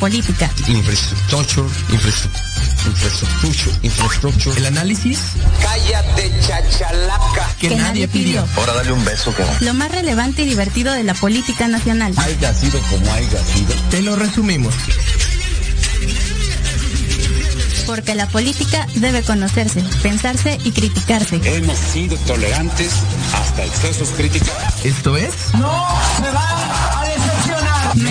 Metropolítica. Infrastructure, infrastructure, infrastructure. El análisis. Cállate, chachalaca. Que, nadie pidió. Ahora dale un beso, que Lo más relevante y divertido de la política nacional. Haya sido como haya sido. Te lo resumimos. Porque la política debe conocerse, pensarse y criticarse. Hemos sido tolerantes hasta excesos críticos. Esto es. ¡No se van a decepcionar!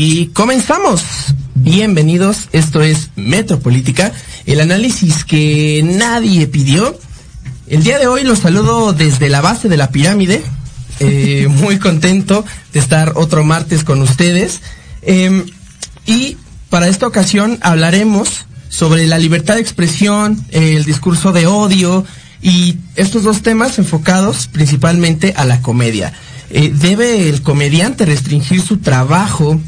Y comenzamos. Bienvenidos, esto es Metropolítica, el análisis que nadie pidió. El día de hoy los saludo desde la base de la pirámide. Eh, muy contento de estar otro martes con ustedes. Eh, y para esta ocasión hablaremos sobre la libertad de expresión, el discurso de odio y estos dos temas enfocados principalmente a la comedia. Eh, ¿Debe el comediante restringir su trabajo,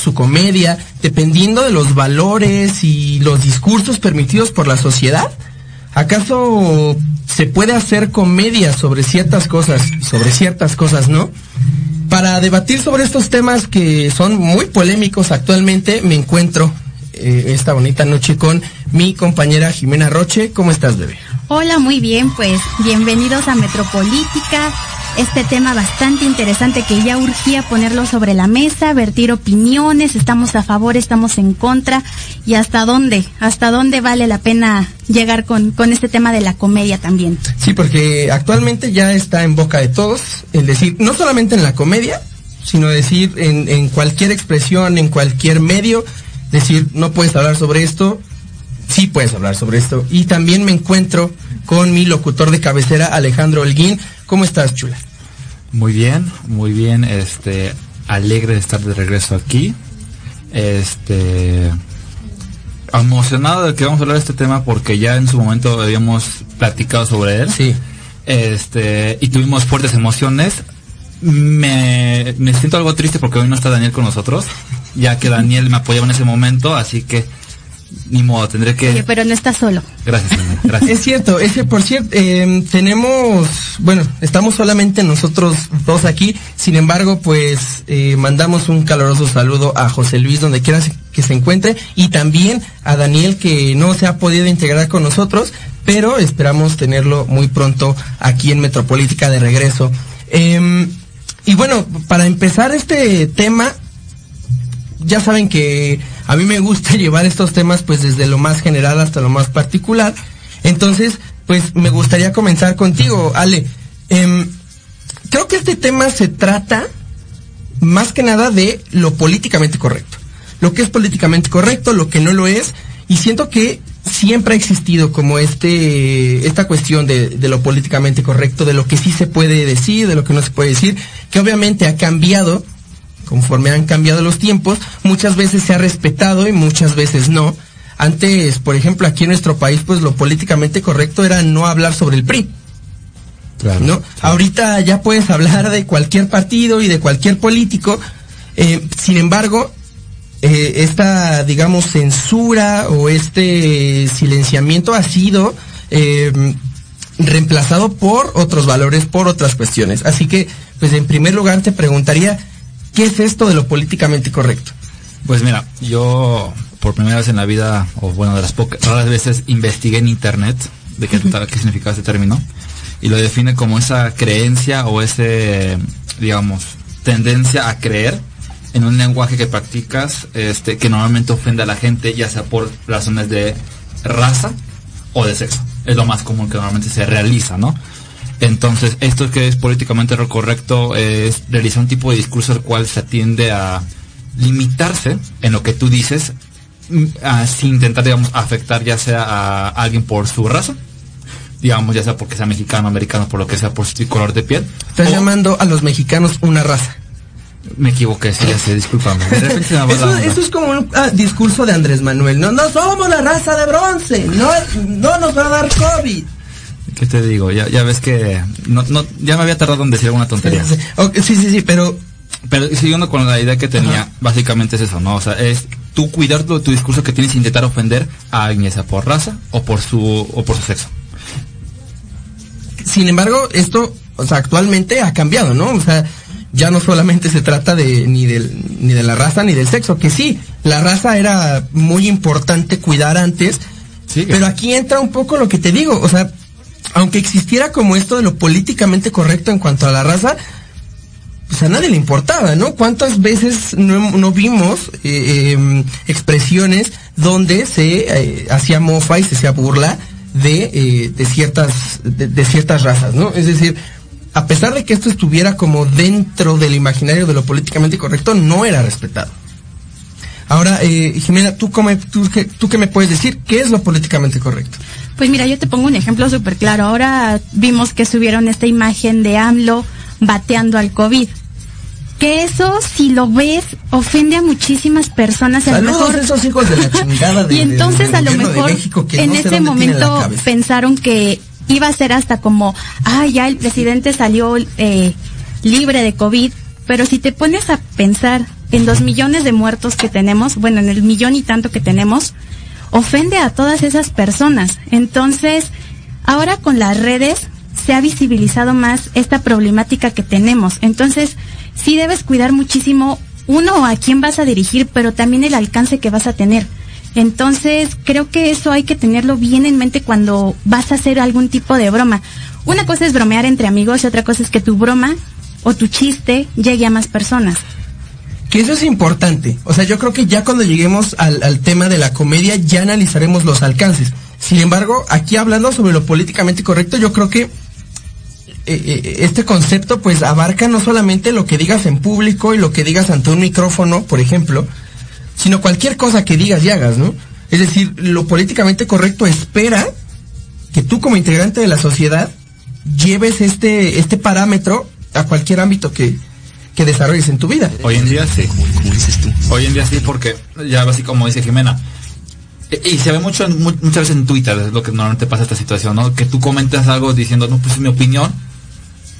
su comedia, dependiendo de los valores y los discursos permitidos por la sociedad? ¿Acaso se puede hacer comedia sobre ciertas cosas, sobre ciertas cosas no? Para debatir sobre estos temas que son muy polémicos actualmente, me encuentro eh, esta bonita noche con mi compañera Jimena Roche. ¿Cómo estás, bebé? Hola, muy bien, pues bienvenidos a Metropolítica. Este tema bastante interesante que ya urgía ponerlo sobre la mesa, vertir opiniones, estamos a favor, estamos en contra y hasta dónde, hasta dónde vale la pena llegar con, con este tema de la comedia también. Sí, porque actualmente ya está en boca de todos el decir, no solamente en la comedia, sino decir en, en cualquier expresión, en cualquier medio, decir, no puedes hablar sobre esto, sí puedes hablar sobre esto. Y también me encuentro con mi locutor de cabecera, Alejandro Holguín. ¿Cómo estás, chula? Muy bien, muy bien, este, alegre de estar de regreso aquí. Este, emocionado de que vamos a hablar de este tema porque ya en su momento habíamos platicado sobre él. Sí. Este, y tuvimos fuertes emociones. Me, me siento algo triste porque hoy no está Daniel con nosotros, ya que Daniel me apoyaba en ese momento, así que ni modo, tendré que... Oye, pero no estás solo. Gracias, gracias. Es cierto, ese por cierto, eh, tenemos, bueno, estamos solamente nosotros dos aquí, sin embargo, pues eh, mandamos un caloroso saludo a José Luis donde quiera que se encuentre y también a Daniel que no se ha podido integrar con nosotros, pero esperamos tenerlo muy pronto aquí en Metropolítica de regreso. Eh, y bueno, para empezar este tema, ya saben que a mí me gusta llevar estos temas pues desde lo más general hasta lo más particular. Entonces, pues me gustaría comenzar contigo, Ale. Eh, creo que este tema se trata más que nada de lo políticamente correcto. Lo que es políticamente correcto, lo que no lo es. Y siento que siempre ha existido como este, esta cuestión de, de, lo políticamente correcto, de lo que sí se puede decir, de lo que no se puede decir, que obviamente ha cambiado conforme han cambiado los tiempos, muchas veces se ha respetado y muchas veces no. Antes, por ejemplo, aquí en nuestro país, pues lo políticamente correcto era no hablar sobre el PRI. Claro, ¿no? claro. Ahorita ya puedes hablar de cualquier partido y de cualquier político. Eh, sin embargo, eh, esta, digamos, censura o este silenciamiento ha sido eh, reemplazado por otros valores, por otras cuestiones. Así que, pues en primer lugar te preguntaría, ¿qué es esto de lo políticamente correcto? Pues mira, yo por primera vez en la vida, o bueno, de las pocas raras veces, investigué en internet de qué, qué significaba este término y lo define como esa creencia o ese, digamos, tendencia a creer en un lenguaje que practicas, este, que normalmente ofende a la gente, ya sea por razones de raza o de sexo. Es lo más común que normalmente se realiza, ¿no? Entonces, esto que es políticamente lo correcto es realizar un tipo de discurso el cual se atiende a limitarse en lo que tú dices a, sin intentar, digamos, afectar ya sea a alguien por su raza, digamos, ya sea porque sea mexicano, americano, por lo que sea, por su color de piel. Estás o- llamando a los mexicanos una raza. Me equivoqué, sí, ya sé, discúlpame. Eso, eso es como un ah, discurso de Andrés Manuel. No, no somos la raza de bronce. No, no nos va a dar COVID. ¿Qué te digo? Ya, ya ves que no, no, ya me había tardado en decir alguna tontería. Sí, sí, sí, sí, pero Pero siguiendo con la idea que tenía, básicamente es eso, ¿no? O sea, es tú cuidar tu, tu discurso que tienes sin intentar ofender a alguien, sea por raza o por su, o por su sexo. sin embargo, esto, o sea, actualmente ha cambiado, ¿no? O sea, ya no solamente se trata de ni del ni de la raza ni del sexo, que sí, la raza era muy importante cuidar antes, Sí. pero aquí entra un poco lo que te digo, o sea, aunque existiera como esto de lo políticamente correcto en cuanto a la raza, pues a nadie le importaba, ¿no? ¿Cuántas veces no, vimos eh, em, expresiones donde se eh, hacía mofa y se hacía burla de, eh, de ciertas de, ciertas razas, ¿no? Es decir, a pesar de que esto estuviera como dentro del imaginario de lo políticamente correcto, no era respetado. Ahora, Jimena, ¿tú, tú, qué- ¿tú qué me puedes decir? ¿Qué es lo políticamente correcto? Pues mira, yo te pongo un ejemplo súper claro. Ahora vimos que subieron esta imagen de AMLO bateando al COVID. Que eso, si lo ves, ofende a muchísimas personas. A lo mejor esos hijos de la chingada de- y entonces a lo mejor en no ese momento pensaron que iba a ser hasta como, ah, ya el presidente salió eh, libre de COVID, pero si te pones a pensar en los millones de muertos que tenemos, bueno, en el millón y tanto que tenemos, ofende a todas esas personas. Entonces, ahora con las redes se ha visibilizado más esta problemática que tenemos. Entonces, sí debes cuidar muchísimo, uno, a quién vas a dirigir, pero también el alcance que vas a tener. Entonces, creo que eso hay que tenerlo bien en mente cuando vas a hacer algún tipo de broma. Una cosa es bromear entre amigos y otra cosa es que tu broma o tu chiste llegue a más personas. Que eso es importante. O sea, yo creo que ya cuando lleguemos al, al tema de la comedia ya analizaremos los alcances. Sin embargo, aquí hablando sobre lo políticamente correcto, yo creo que eh, eh, este concepto pues abarca no solamente lo que digas en público y lo que digas ante un micrófono, por ejemplo, sino cualquier cosa que digas y hagas, ¿no? Es decir, lo políticamente correcto espera que tú como integrante de la sociedad lleves este, este parámetro a cualquier ámbito que, que desarrolles en tu vida. Hoy en día sí. Hoy en día sí, porque ya así como dice Jimena. e- Y se ve mucho en- mu- muchas veces en Twitter, es lo que normalmente pasa esta situación, ¿no? Que tú comentas algo diciendo, no, pues es mi opinión.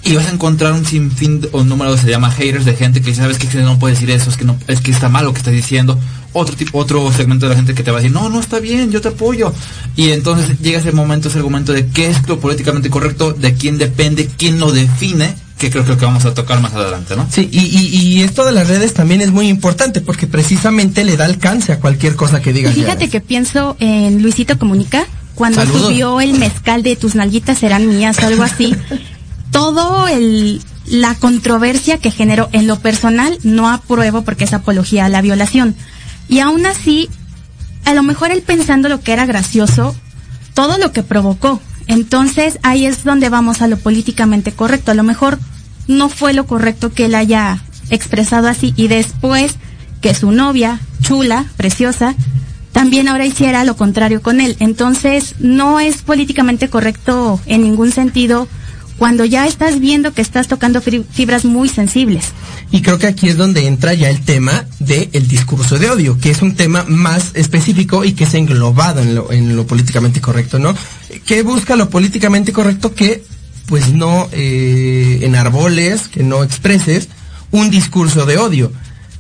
Y vas a encontrar un sinfín de- o un número que se llama haters de gente que dice, sabes que no puedes decir eso, es que no, es que está mal lo que estás diciendo. Otro tipo, otro segmento de la gente que te va a decir, no, no está bien, yo te apoyo. Y entonces llega ese momento, ese argumento de qué es lo políticamente correcto, de quién depende, quién lo define, que creo que es lo que vamos a tocar más adelante, ¿no? Sí, y, y, y esto de las redes también es muy importante porque precisamente le da alcance a cualquier cosa que digas. y fíjate que pienso en Luisito Comunica, cuando Saludos. subió el mezcal de tus nalguitas serán mías o algo así. todo el la controversia que generó en lo personal no apruebo porque es apología a la violación. Y aún así, a lo mejor él pensando lo que era gracioso, todo lo que provocó. Entonces ahí es donde vamos a lo políticamente correcto. A lo mejor no fue lo correcto que él haya expresado así y después que su novia, chula, preciosa, también ahora hiciera lo contrario con él. Entonces no es políticamente correcto en ningún sentido cuando ya estás viendo que estás tocando fibras muy sensibles. Y creo que aquí es donde entra ya el tema del discurso de odio, que es un tema más específico y que es englobado en lo, en lo políticamente correcto, ¿no? ¿Qué busca lo políticamente correcto? Que pues no eh, enarboles, que no expreses un discurso de odio.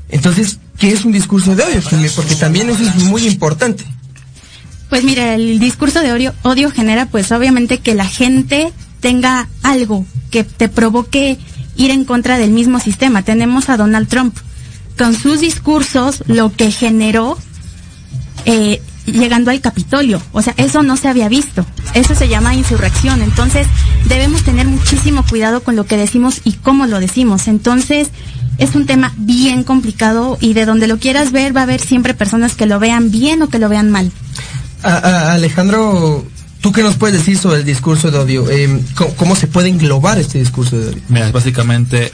Entonces, ¿qué es un discurso de odio? Porque también eso es muy importante. Pues mira, el discurso de odio, odio genera pues obviamente que la gente tenga algo que te provoque ir en contra del mismo sistema. Tenemos a Donald Trump. Con sus discursos lo que generó eh, llegando al Capitolio. O sea, eso no se había visto. Eso se llama insurrección. Entonces, debemos tener muchísimo cuidado con lo que decimos y cómo lo decimos. Entonces, es un tema bien complicado y de donde lo quieras ver va a haber siempre personas que lo vean bien o que lo vean mal. A- a- Alejandro, ¿tú qué nos puedes decir sobre el discurso de odio? Eh, ¿cómo, cómo se puede englobar este discurso de odio? Mira, básicamente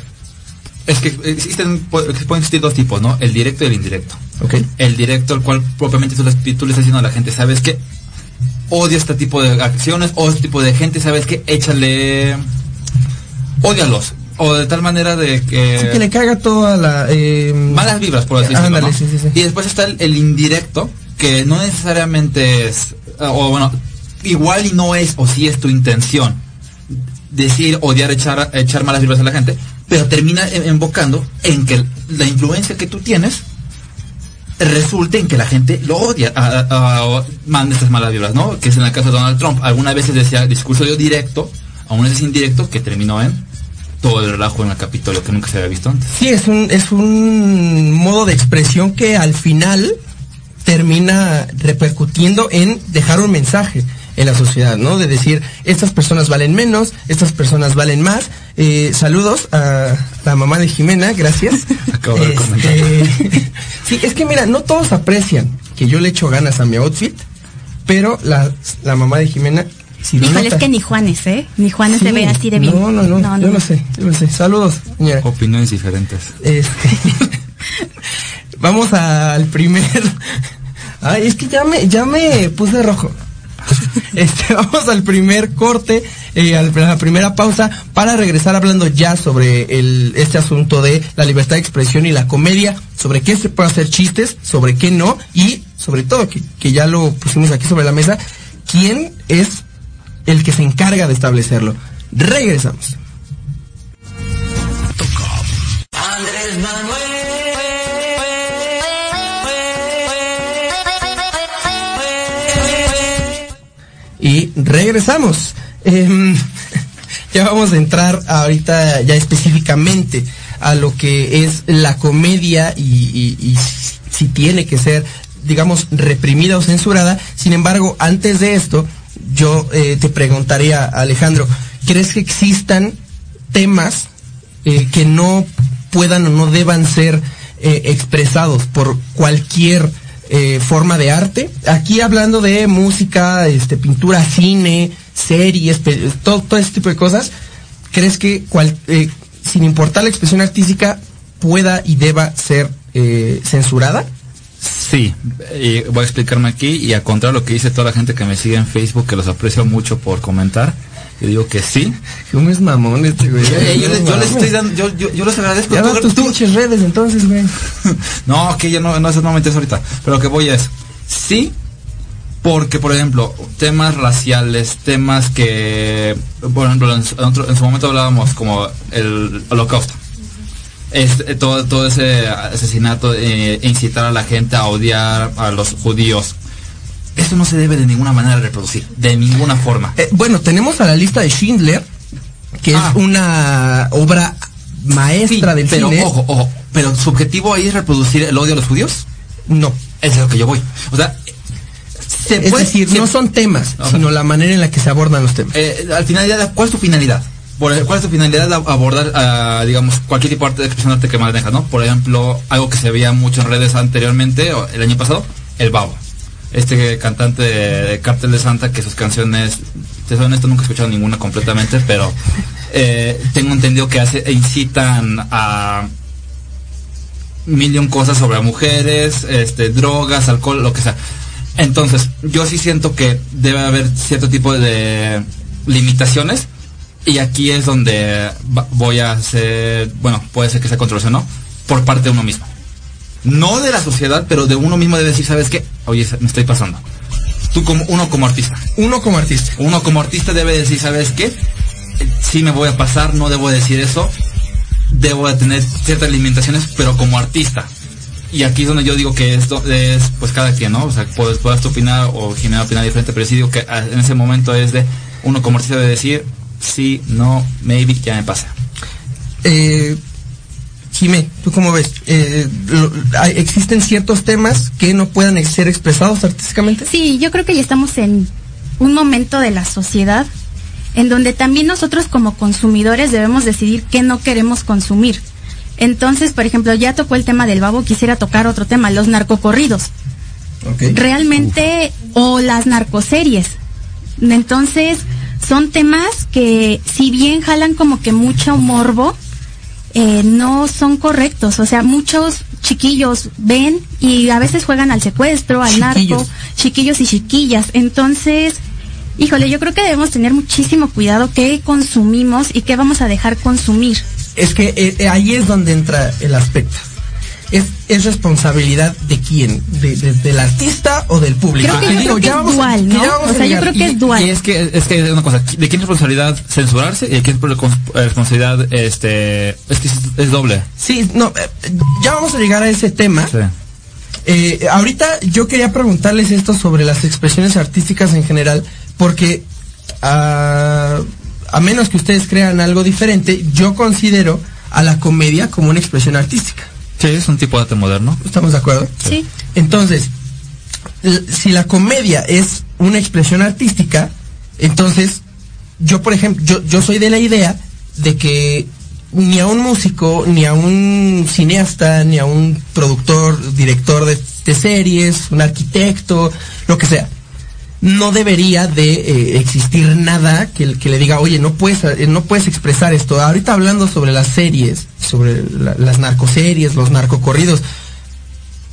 es que existen pu- pueden existir dos tipos, ¿no? El directo y el indirecto. ¿Ok? El directo, el cual propiamente tú, le- tú le estás diciendo a la gente, ¿sabes qué? Odio este tipo de acciones o este tipo de gente, ¿sabes qué? Échale... Ódialos. O de tal manera de que... Sí, que le caiga toda la... Eh, malas vibras, por así decirlo. ¿no? sí, sí. Y después está el, el indirecto, que no necesariamente es, o bueno, igual y no es, o sí es tu intención, decir, odiar, echar, echar malas vibras a la gente, pero termina invocando en que la influencia que tú tienes resulte en que la gente lo odia, a, a- a- estas malas vibras, ¿no? Que es en el caso de Donald Trump. Algunas veces decía discurso de directo, aún veces indirecto, que terminó en todo el relajo en el Capitolio que nunca se había visto antes. Sí, es un, es un modo de expresión que al final termina repercutiendo en dejar un mensaje en la sociedad, ¿no? De decir, estas personas valen menos, estas personas valen más. Eh, saludos a la mamá de Jimena, gracias. Acabo de Este, sí, es que mira, no todos aprecian que yo le echo ganas a mi outfit, pero la, la mamá de Jimena sí Híjole, es que ni Juanes, ¿eh? Ni Juanes se Sí, ve así de bien. No, no, no, yo lo sé, yo lo sé. Saludos, señora. Opiniones diferentes. Este, vamos al primer. Ay, es que ya me, ya me puse rojo. Este, vamos al primer corte, eh, a la primera pausa, para regresar hablando ya sobre este asunto de la libertad de expresión y la comedia, sobre qué se puede hacer chistes, sobre qué no, y sobre todo, que, que ya lo pusimos aquí sobre la mesa, quién es el que se encarga de establecerlo. Regresamos. Andrés Manuel. Y regresamos. Em, ya vamos a entrar ahorita ya específicamente a lo que es la comedia y, si tiene que ser, digamos, reprimida o censurada. Sin embargo, antes de esto, yo eh, te preguntaría, Alejandro, ¿crees que existan temas eh, que no puedan o no deban ser eh, expresados por cualquier eh, forma de arte. Aquí hablando de música, este, pintura, cine, series, todo, todo ese tipo de cosas. ¿Crees que cual- eh, sin importar la expresión artística pueda y deba ser eh, censurada? Sí, voy a explicarme aquí y a contrario de lo que dice toda la gente que me sigue en Facebook, que los aprecio mucho por comentar, yo digo que sí. ¿Cómo es mamón este güey? Eh, yo, les, yo les Mames. estoy dando, yo, yo, yo les agradezco. Ya Tú- tus tú- pinches redes entonces, güey. no, que ya no, no, eso no me interesa ahorita. Pero lo que voy es, sí, porque por ejemplo, temas raciales, temas que, por ejemplo, en, su- en otro- en su momento hablábamos como el holocausto. Este, todo, todo ese asesinato, eh, incitar a la gente a odiar a los judíos. Esto no se debe de ninguna manera reproducir, de ninguna forma. Eh, bueno, tenemos a la lista de Schindler, que Ah. es una obra maestra Sí, del pero cine. ojo, ojo, pero su objetivo ahí es reproducir el odio a los judíos. No. Es a lo que yo voy. O sea, se Es puede- decir, se- no son temas, Ajá. sino la manera en la que se abordan los temas. Eh, al final, ya, ¿cuál es tu finalidad? Por- ¿Cuál es tu finalidad de abordar, ah, digamos, cualquier tipo de arte de expresión arte que manejas, no? Por ejemplo, algo que se veía mucho en redes anteriormente, el año pasado, el babo. Este cantante de, Cártel de Santa, que sus canciones, te soy honesto, nunca he escuchado ninguna completamente, pero eh, tengo entendido que hace, incitan a millón cosas sobre mujeres, este, drogas, alcohol, lo que sea. Entonces, yo sí siento que debe haber cierto tipo de limitaciones y aquí es donde voy a hacer, bueno, puede ser que sea controversial, ¿no? Por parte de uno mismo. No de la sociedad, pero de uno mismo debe decir, ¿sabes qué? Oye, me estoy pasando. Tú como, uno como artista. Uno como artista. Uno como artista debe decir, ¿sabes qué? Sí me voy a pasar, no debo decir eso. Debo de tener ciertas limitaciones, pero como artista. Y aquí es donde yo digo que esto es, pues cada quien, ¿no? O sea, puedes, puedes tú opinar o Jimena opinar diferente, pero sí digo que ah, en ese momento es de, uno como artista debe decir, sí, no, maybe, ya me pasa. Eh, Jimé, ¿tú cómo ves? Eh, lo- ¿Existen ciertos temas que no puedan ser expresados artísticamente? Sí, yo creo que ya estamos en un momento de la sociedad en donde también nosotros como consumidores debemos decidir qué no queremos consumir. Entonces, por ejemplo, ya tocó el tema del babo, quisiera tocar otro tema, los narcocorridos. Realmente, o las narcoseries. Entonces, son temas que si bien jalan como que mucho morbo, eh, no son correctos. O sea, muchos chiquillos ven y a veces juegan al secuestro, al narco, Chiquillos. y chiquillas. Entonces, híjole, yo creo que debemos tener muchísimo cuidado qué consumimos y qué vamos a dejar consumir. Es que eh, eh, ahí es donde entra el aspecto. Es, es responsabilidad de quién, de, de- del artista o del público. Creo que, yo digo, creo que ya es dual, ¿no? O sea, yo creo que Y- es dual. Y es que, es que una cosa, ¿de quién es responsabilidad censurarse y de quién es respons- responsabilidad, este, es que es, es doble? Sí, no, eh, ya vamos a llegar a ese tema. Sí. Eh, ahorita yo quería preguntarles esto sobre las expresiones artísticas en general, porque ah, a menos que ustedes crean algo diferente, yo considero a la comedia como una expresión artística. Sí, es un tipo de arte moderno. ¿Estamos de acuerdo? Sí. Entonces, si la comedia es una expresión artística, entonces yo, por ejemplo, yo, yo soy de la idea de que ni a un músico, ni a un cineasta, ni a un productor, director de, de series, un arquitecto, lo que sea, no debería de eh, existir nada que, que le diga, oye, no puedes, eh, no puedes expresar esto. Ahorita hablando sobre las series, sobre la- las narcoseries, los narcocorridos,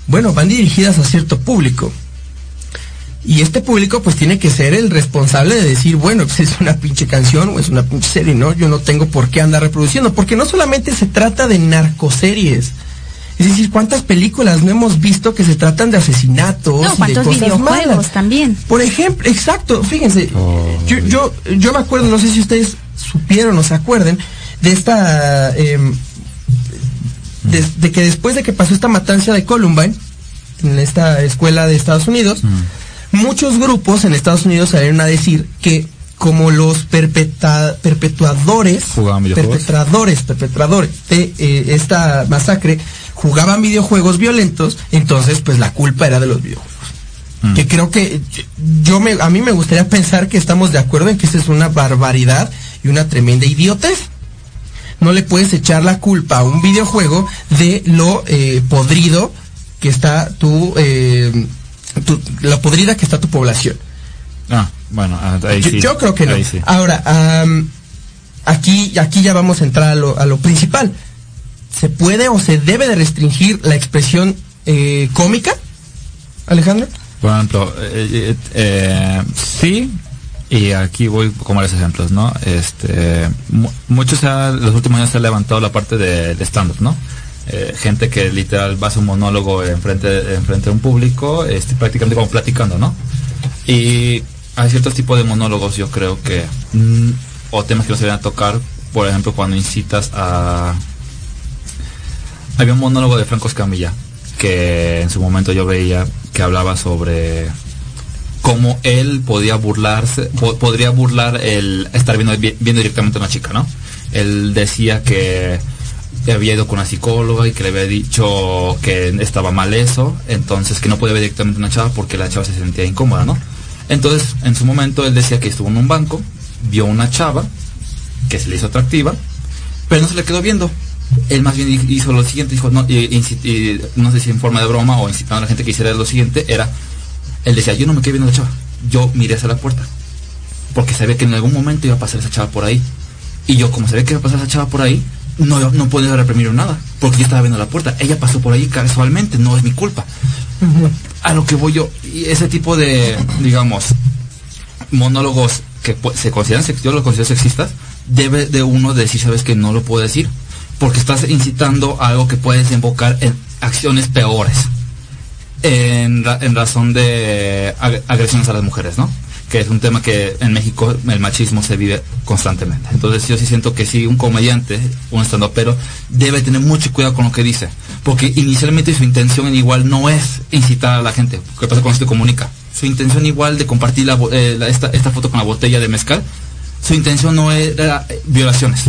bueno, van dirigidas a cierto público. Y este público pues tiene que ser el responsable de decir, bueno, pues es una pinche canción o es una pinche serie, ¿no? Yo no tengo por qué andar reproduciendo, porque no solamente se trata de narcoseries. Es decir, ¿cuántas películas no hemos visto que se tratan de asesinatos No, y de ¿cuántos cosas videojuegos malas? también? Por ejemplo, exacto, fíjense, Oh, yo, yo, yo me acuerdo, no sé si ustedes supieron o se acuerden, de esta, em, de, de que después de que pasó esta matanza de Columbine, en esta escuela de Estados Unidos, muchos grupos en Estados Unidos salieron a decir que como los perpetua- perpetuadores, perpetradores, perpetradores de eh, esta masacre, jugaban videojuegos violentos, entonces pues la culpa era de los videojuegos Mm. que creo que yo me a mí me gustaría pensar que estamos de acuerdo en que esta es una barbaridad y una tremenda idiotez. No le puedes echar la culpa a un videojuego de lo eh, podrido que está tu, eh, tu- la podrida que está tu población. Ah, bueno, ah, ahí Yo, sí. yo creo que no. Sí. Ahora, am, aquí, aquí ya vamos a entrar a lo, a lo principal. ¿Se puede o se debe de restringir la expresión eh, cómica, Alejandro? Por ejemplo, eh, eh, sí, y aquí voy con varios ejemplos, ¿no? Este, mu- muchos los últimos años se ha levantado la parte de, de stand-up, ¿no? Gente que literal va a un monólogo enfrente, enfrente de un público, este, prácticamente como platicando, ¿no? Y hay ciertos tipos de monólogos, yo creo que, mm, o temas que no se deben tocar, por ejemplo, cuando incitas a... Había un monólogo de Franco Escamilla, que en su momento yo veía que hablaba sobre cómo él podía burlarse, po- podría burlar el estar viendo, vi- viendo directamente a una chica, ¿no? Él decía que había ido con una psicóloga y que le había dicho que estaba mal eso, entonces que no podía ver directamente a una chava porque la chava se sentía incómoda, ¿no? Entonces, en su momento él decía que estuvo en un banco, vio una chava que se le hizo atractiva, pero no se le quedó viendo. Él más bien hi- hizo lo siguiente, dijo, no, y- no sé si en forma de broma o incitando a la gente que hiciera lo siguiente, era, él decía, yo no me quedé viendo a la chava, yo miré hacia la puerta, porque sabía que en algún momento iba a pasar esa chava por ahí. Y yo, como sabía que iba a pasar esa chava por ahí, no, no podía reprimir nada, porque yo estaba viendo la puerta. Ella pasó por ahí casualmente, no es mi culpa. A lo que voy yo, y ese tipo de, digamos, monólogos que pu- se consideran yo los considero sexistas, debe de uno decir, sabes que no lo puedo decir, porque estás incitando a algo que puede desembocar en acciones peores, en, ra- en razón de ag- agresiones a las mujeres, ¿no? Que es un tema que en México el machismo se vive constantemente. Entonces yo sí siento que sí, un comediante, un estando pero debe tener mucho cuidado con lo que dice, porque inicialmente su intención en igual no es incitar a la gente, ¿qué pasa cuando se te comunica? Su intención igual de compartir eh, esta, esta foto con la botella de mezcal, su intención no era eh, violaciones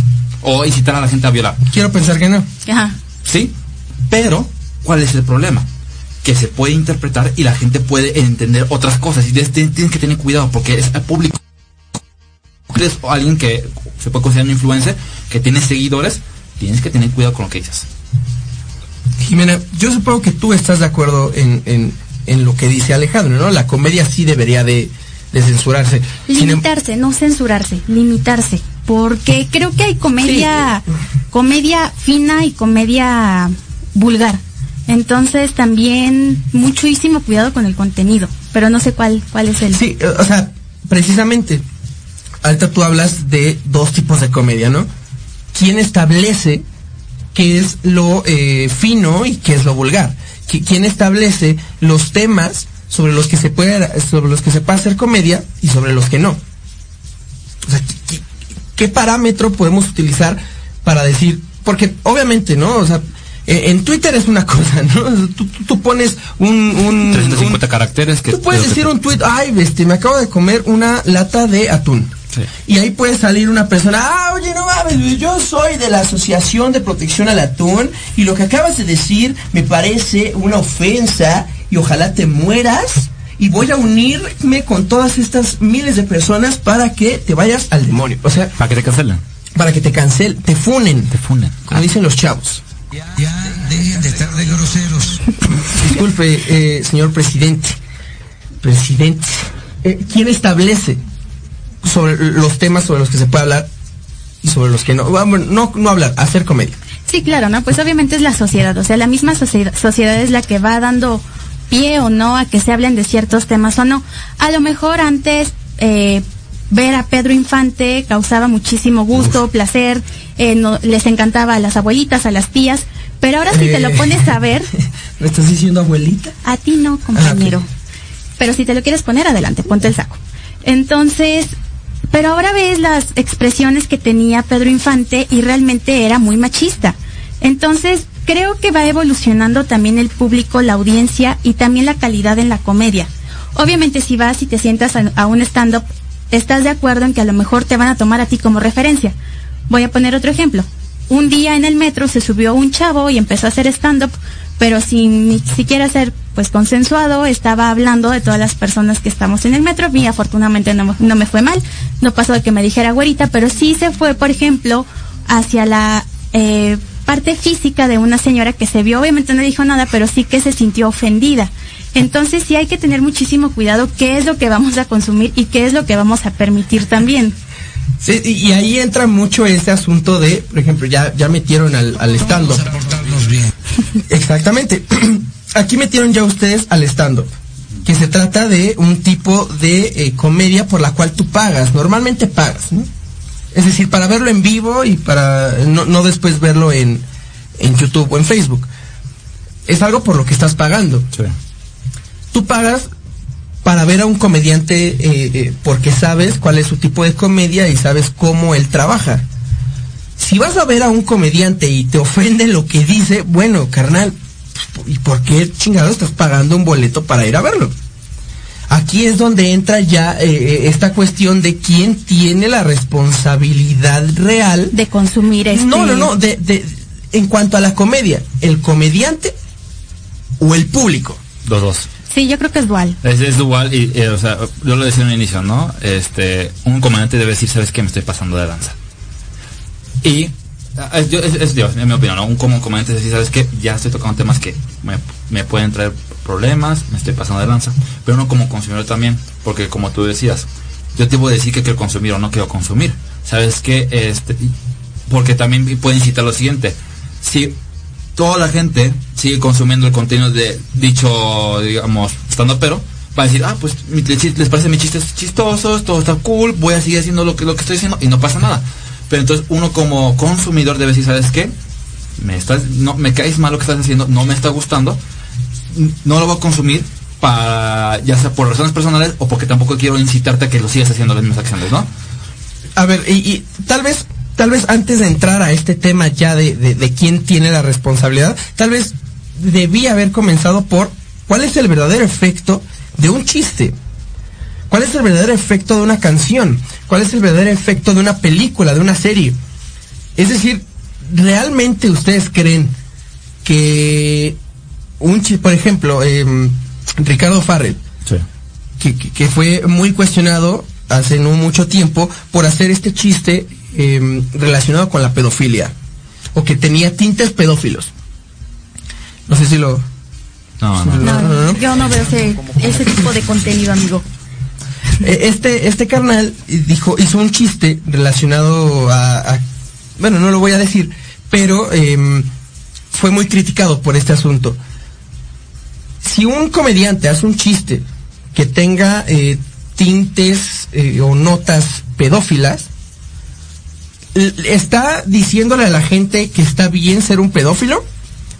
o incitar a la gente a violar. Quiero pensar que no. Ajá. ¿Sí? Pero, ¿cuál es el problema? Que se puede interpretar y la gente puede entender otras cosas. Y tienes que tener cuidado porque es al público. Eres alguien que se puede considerar un influencer, que tiene seguidores, tienes que tener cuidado con lo que dices. Jimena, yo supongo que tú estás de acuerdo en, en, en lo que dice Alejandro, ¿no? La comedia sí debería de, de censurarse. Sin em- Limitarse, no censurarse, limitarse. Porque creo que hay comedia, comedia fina y comedia vulgar. Entonces también muchísimo cuidado con el contenido. Pero no sé cuál, cuál es el. Sí, eh, o sea, precisamente, ahorita tú hablas de dos tipos de comedia, ¿no? quién establece qué es lo eh, fino y qué es lo vulgar. Qui- ¿Quién establece los temas sobre los que se puede sobre los que se puede hacer comedia y sobre los que no? O sea, ¿qué, parámetro podemos utilizar para decir? Porque obviamente, ¿no? O sea, eh, en Twitter es una cosa, ¿no? Tú, tú- tú pones un, un, 350 un- caracteres que Tú puedes que decir un tweet, ay, este, me acabo de comer una lata de atún. Sí. Y ahí puede salir una persona, ah, oye, no mames, yo soy de la Asociación de Protección al Atún y lo que acabas de decir me parece una ofensa y ojalá te mueras y voy a unirme con todas estas miles de personas para que te vayas al demonio. O sea, Para que te cancelen. para que te cancelen, te funen, Te funen. como dicen los chavos. Ya dejen de estar de groseros. Disculpe, eh, señor presidente. Presidente. Eh, ¿Quién establece sobre los temas sobre los que se puede hablar y sobre los que no? Vamos, no, no hablar, hacer comedia. Sí, claro, ¿no? Pues obviamente es la sociedad, o sea, la misma sociedad, sociedad es la que va dando pie o no a que se hablen de ciertos temas o no. A lo mejor antes eh, ver a Pedro Infante causaba muchísimo gusto, placer, eh, no- les encantaba a las abuelitas, a las tías, pero ahora si te lo Eh. pones a ver, ¿Me estás diciendo abuelita? a ti no, compañero. Ah, ok. Pero si te lo quieres poner, adelante, ponte el saco. Entonces, pero ahora ves las expresiones que tenía Pedro Infante y realmente era muy machista. Entonces, creo que va evolucionando también el público, la audiencia y también la calidad en la comedia. Obviamente, si vas y te sientas a, un stand-up, estás de acuerdo en que a lo mejor te van a tomar a ti como referencia. Voy a poner otro ejemplo. Un día en el metro se subió un chavo y empezó a hacer stand-up, pero sin ni siquiera ser pues consensuado, estaba hablando de todas las personas que estamos en el metro. Y afortunadamente no, no me fue mal, no pasó de que me dijera güerita, pero sí se fue, por ejemplo, hacia la eh, parte física de una señora que se vio, obviamente no dijo nada, pero sí que se sintió ofendida. Entonces sí hay que tener muchísimo cuidado qué es lo que vamos a consumir y qué es lo que vamos a permitir también. Sí, y, y ahí entra mucho este asunto de, por ejemplo, ya, ya metieron al, al stand-up. Vamos a portarnos bien. Exactamente. Aquí metieron ya ustedes al stand-up, que se trata de un tipo de eh, comedia por la cual tú pagas, normalmente pagas, ¿no? Es decir, para verlo en vivo y para no, no después verlo en, en YouTube o en Facebook. Es algo por lo que estás pagando. Sí. Tú pagas para ver a un comediante eh, eh, porque sabes cuál es su tipo de comedia y sabes cómo él trabaja. Si vas a ver a un comediante y te ofende lo que dice, bueno, carnal, ¿y por qué chingado estás pagando un boleto para ir a verlo? Aquí es donde entra ya eh, eh, esta cuestión de quién tiene la responsabilidad real De consumir este... no, no, no, de, de- en cuanto a la comedia, ¿el comediante o el público? Los dos. Sí, yo creo que es dual. Es, es dual y, eh, o sea, yo lo decía en un inicio, ¿no? Este, un comediante debe decir, ¿sabes qué? Me estoy pasando de danza. Y, ah, es, yo- es, es, mi opinión, ¿no? Un como comediante es decir, ¿sabes qué? Ya estoy tocando temas que me, me pueden traer problemas, me estoy pasando de lanza. Pero uno como consumidor también, porque como tú decías, yo te voy a decir que quiero consumir o no quiero consumir. ¿Sabes qué? Este, porque también pueden citar lo siguiente. Si toda la gente sigue consumiendo el contenido de dicho, digamos, estando pero, va a decir, ah, pues les, parece mis chistes chistosos, todo está cool, voy a seguir haciendo lo que, lo que estoy haciendo y no pasa nada. Pero entonces uno como consumidor debe decir, ¿sabes qué? Me estás, no, me caes mal lo que estás haciendo, no me está gustando, no lo voy a consumir para, ya sea por razones personales o porque tampoco quiero incitarte a que lo sigas haciendo las mismas acciones, ¿no? A ver, y, y tal vez, tal vez antes de entrar a este tema ya de, de, de quién tiene la responsabilidad, tal vez debía haber comenzado por cuál es el verdadero efecto de un chiste. ¿Cuál es el verdadero efecto de una canción? ¿Cuál es el verdadero efecto de una película, de una serie? Es decir, ¿realmente ustedes creen que un chiste, por ejemplo, em, Ricardo Farrell, Sí. que, que- que fue muy cuestionado hace no mucho tiempo por hacer este chiste em, relacionado con la pedofilia o que tenía tintes pedófilos. No sé si lo... No, no. No, no, no. Yo no veo ese, ese tipo de contenido, amigo. Eh, Este, este carnal dijo, hizo un chiste relacionado a, a- bueno, no lo voy a decir, pero em, fue muy criticado por este asunto. Si un comediante hace un chiste que tenga eh, tintes eh, o notas pedófilas, está diciéndole a la gente que está bien ser un pedófilo.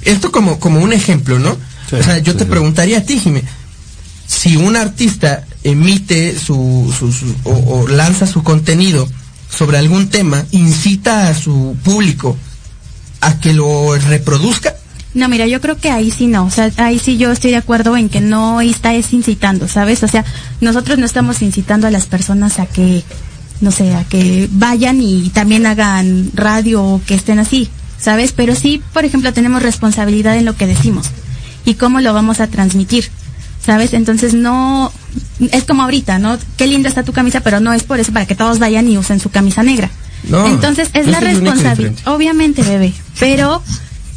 Esto como, como un ejemplo, ¿no? Sí, o sea, yo sí, te preguntaría a ti, Jimé, si un artista emite su, su- su- o, o lanza su contenido sobre algún tema, incita a su público a que lo reproduzca. No, mira, yo creo que ahí sí no, o sea, ahí sí yo estoy de acuerdo en que no está es incitando, ¿sabes? O sea, nosotros no estamos incitando a las personas a que, no sé, a que vayan y también hagan radio o que estén así, ¿sabes? Pero sí, por ejemplo, tenemos responsabilidad en lo que decimos y cómo lo vamos a transmitir, ¿sabes? Entonces no, es como ahorita, ¿no? Qué linda está tu camisa, pero no es por eso para que todos vayan y usen su camisa negra. No, Entonces es la responsabilidad, obviamente, bebé, pero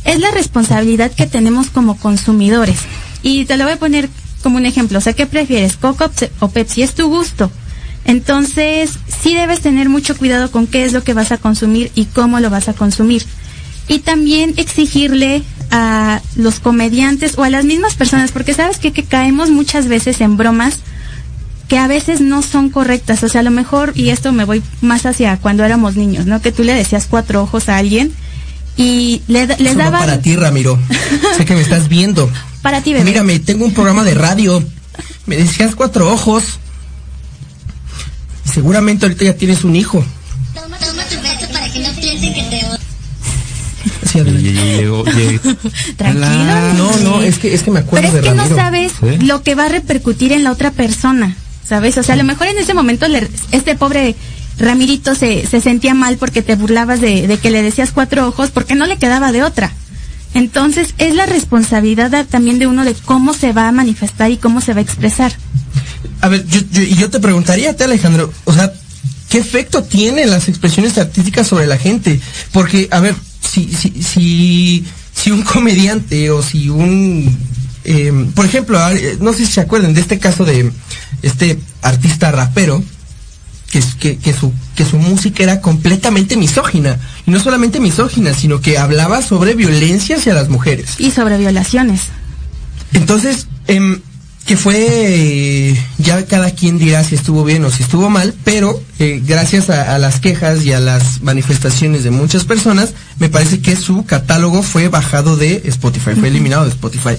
es la responsabilidad que tenemos como consumidores. Y te lo voy a poner como un ejemplo. O sea, ¿qué prefieres? ¿Coca o Pepsi? Es tu gusto. Entonces, sí debes tener mucho cuidado con qué es lo que vas a consumir y cómo lo vas a consumir. Y también exigirle a los comediantes o a las mismas personas, porque sabes qué? que caemos muchas veces en bromas que a veces no son correctas. O sea, a lo mejor, y esto me voy más hacia cuando éramos niños, ¿no? Que tú le decías cuatro ojos a alguien y le, da- les Eso va daban... para ti, Ramiro. sé que me estás viendo. Para ti, bebé. Mírame, tengo un programa de radio. Me decías cuatro ojos. Seguramente ahorita ya tienes un hijo. Toma, toma tu beso para que no piensen que te llegó- llegué- Tranquilo. No, no, es que, es que me acuerdo Pero es de que no sabes ¿Sí? lo que va a repercutir en la otra persona, ¿sabes? O sea, a lo mejor en ese momento le- este pobre Ramirito se, se sentía mal porque te burlabas de, de que le decías cuatro ojos porque no le quedaba de otra. Entonces, es la responsabilidad da- también de uno de cómo se va a manifestar y cómo se va a expresar. A ver, yo, yo- yo te preguntaría ti, Alejandro, o sea, ¿qué efecto tienen las expresiones artísticas sobre la gente? Porque, a ver, si, si, si, si un comediante o si un, eh, por ejemplo, eh, no sé si se acuerdan de este caso de este artista rapero, que, es- que, que su, que su música era completamente misógina. Y no solamente misógina, sino que hablaba sobre violencia hacia las mujeres. Y sobre violaciones. Entonces, em, que fue, eh, ya cada quien dirá si estuvo bien o si estuvo mal, pero eh, gracias a, a las quejas y a las manifestaciones de muchas personas, me parece que su catálogo fue bajado de Spotify, fue eliminado de Spotify.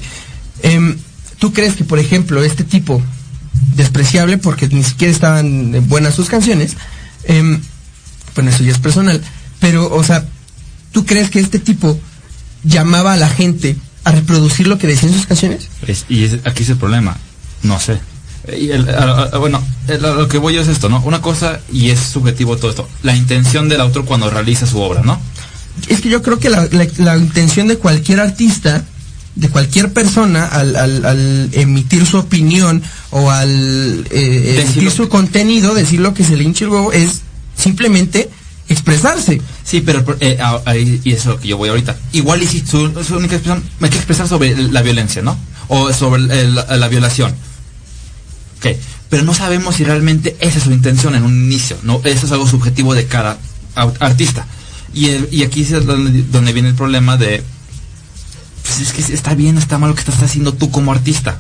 Em, ¿Tú crees que, por ejemplo, este tipo, despreciable porque ni siquiera estaban eh, buenas sus canciones, em, bueno, eso ya es personal, pero, o sea, ¿tú crees que este tipo llamaba a la gente a reproducir lo que decían sus canciones? Es- y es- aquí es el problema. No sé. Y el- a- a- bueno, el- a lo que voy yo es esto, ¿no? Una cosa, y es subjetivo todo esto, la intención del autor cuando realiza su obra, ¿no? Es que yo creo que la, la- la intención de cualquier artista, de cualquier persona, al, al- al emitir su opinión o al eh, Decir emitir su contenido, decir lo que se le hinche el huevo, es simplemente expresarse. Sí, pero eh, ahí, y eso es lo que yo voy ahorita. Igual y si su, su única expresión, me hay que expresar sobre la violencia, ¿no? O sobre la, la violación. Ok, pero no sabemos si realmente esa es su intención en un inicio, ¿no? Eso es algo subjetivo de cada artista. Y, el- y aquí es donde, donde viene el problema de, pues es que está bien está mal lo que estás haciendo tú como artista.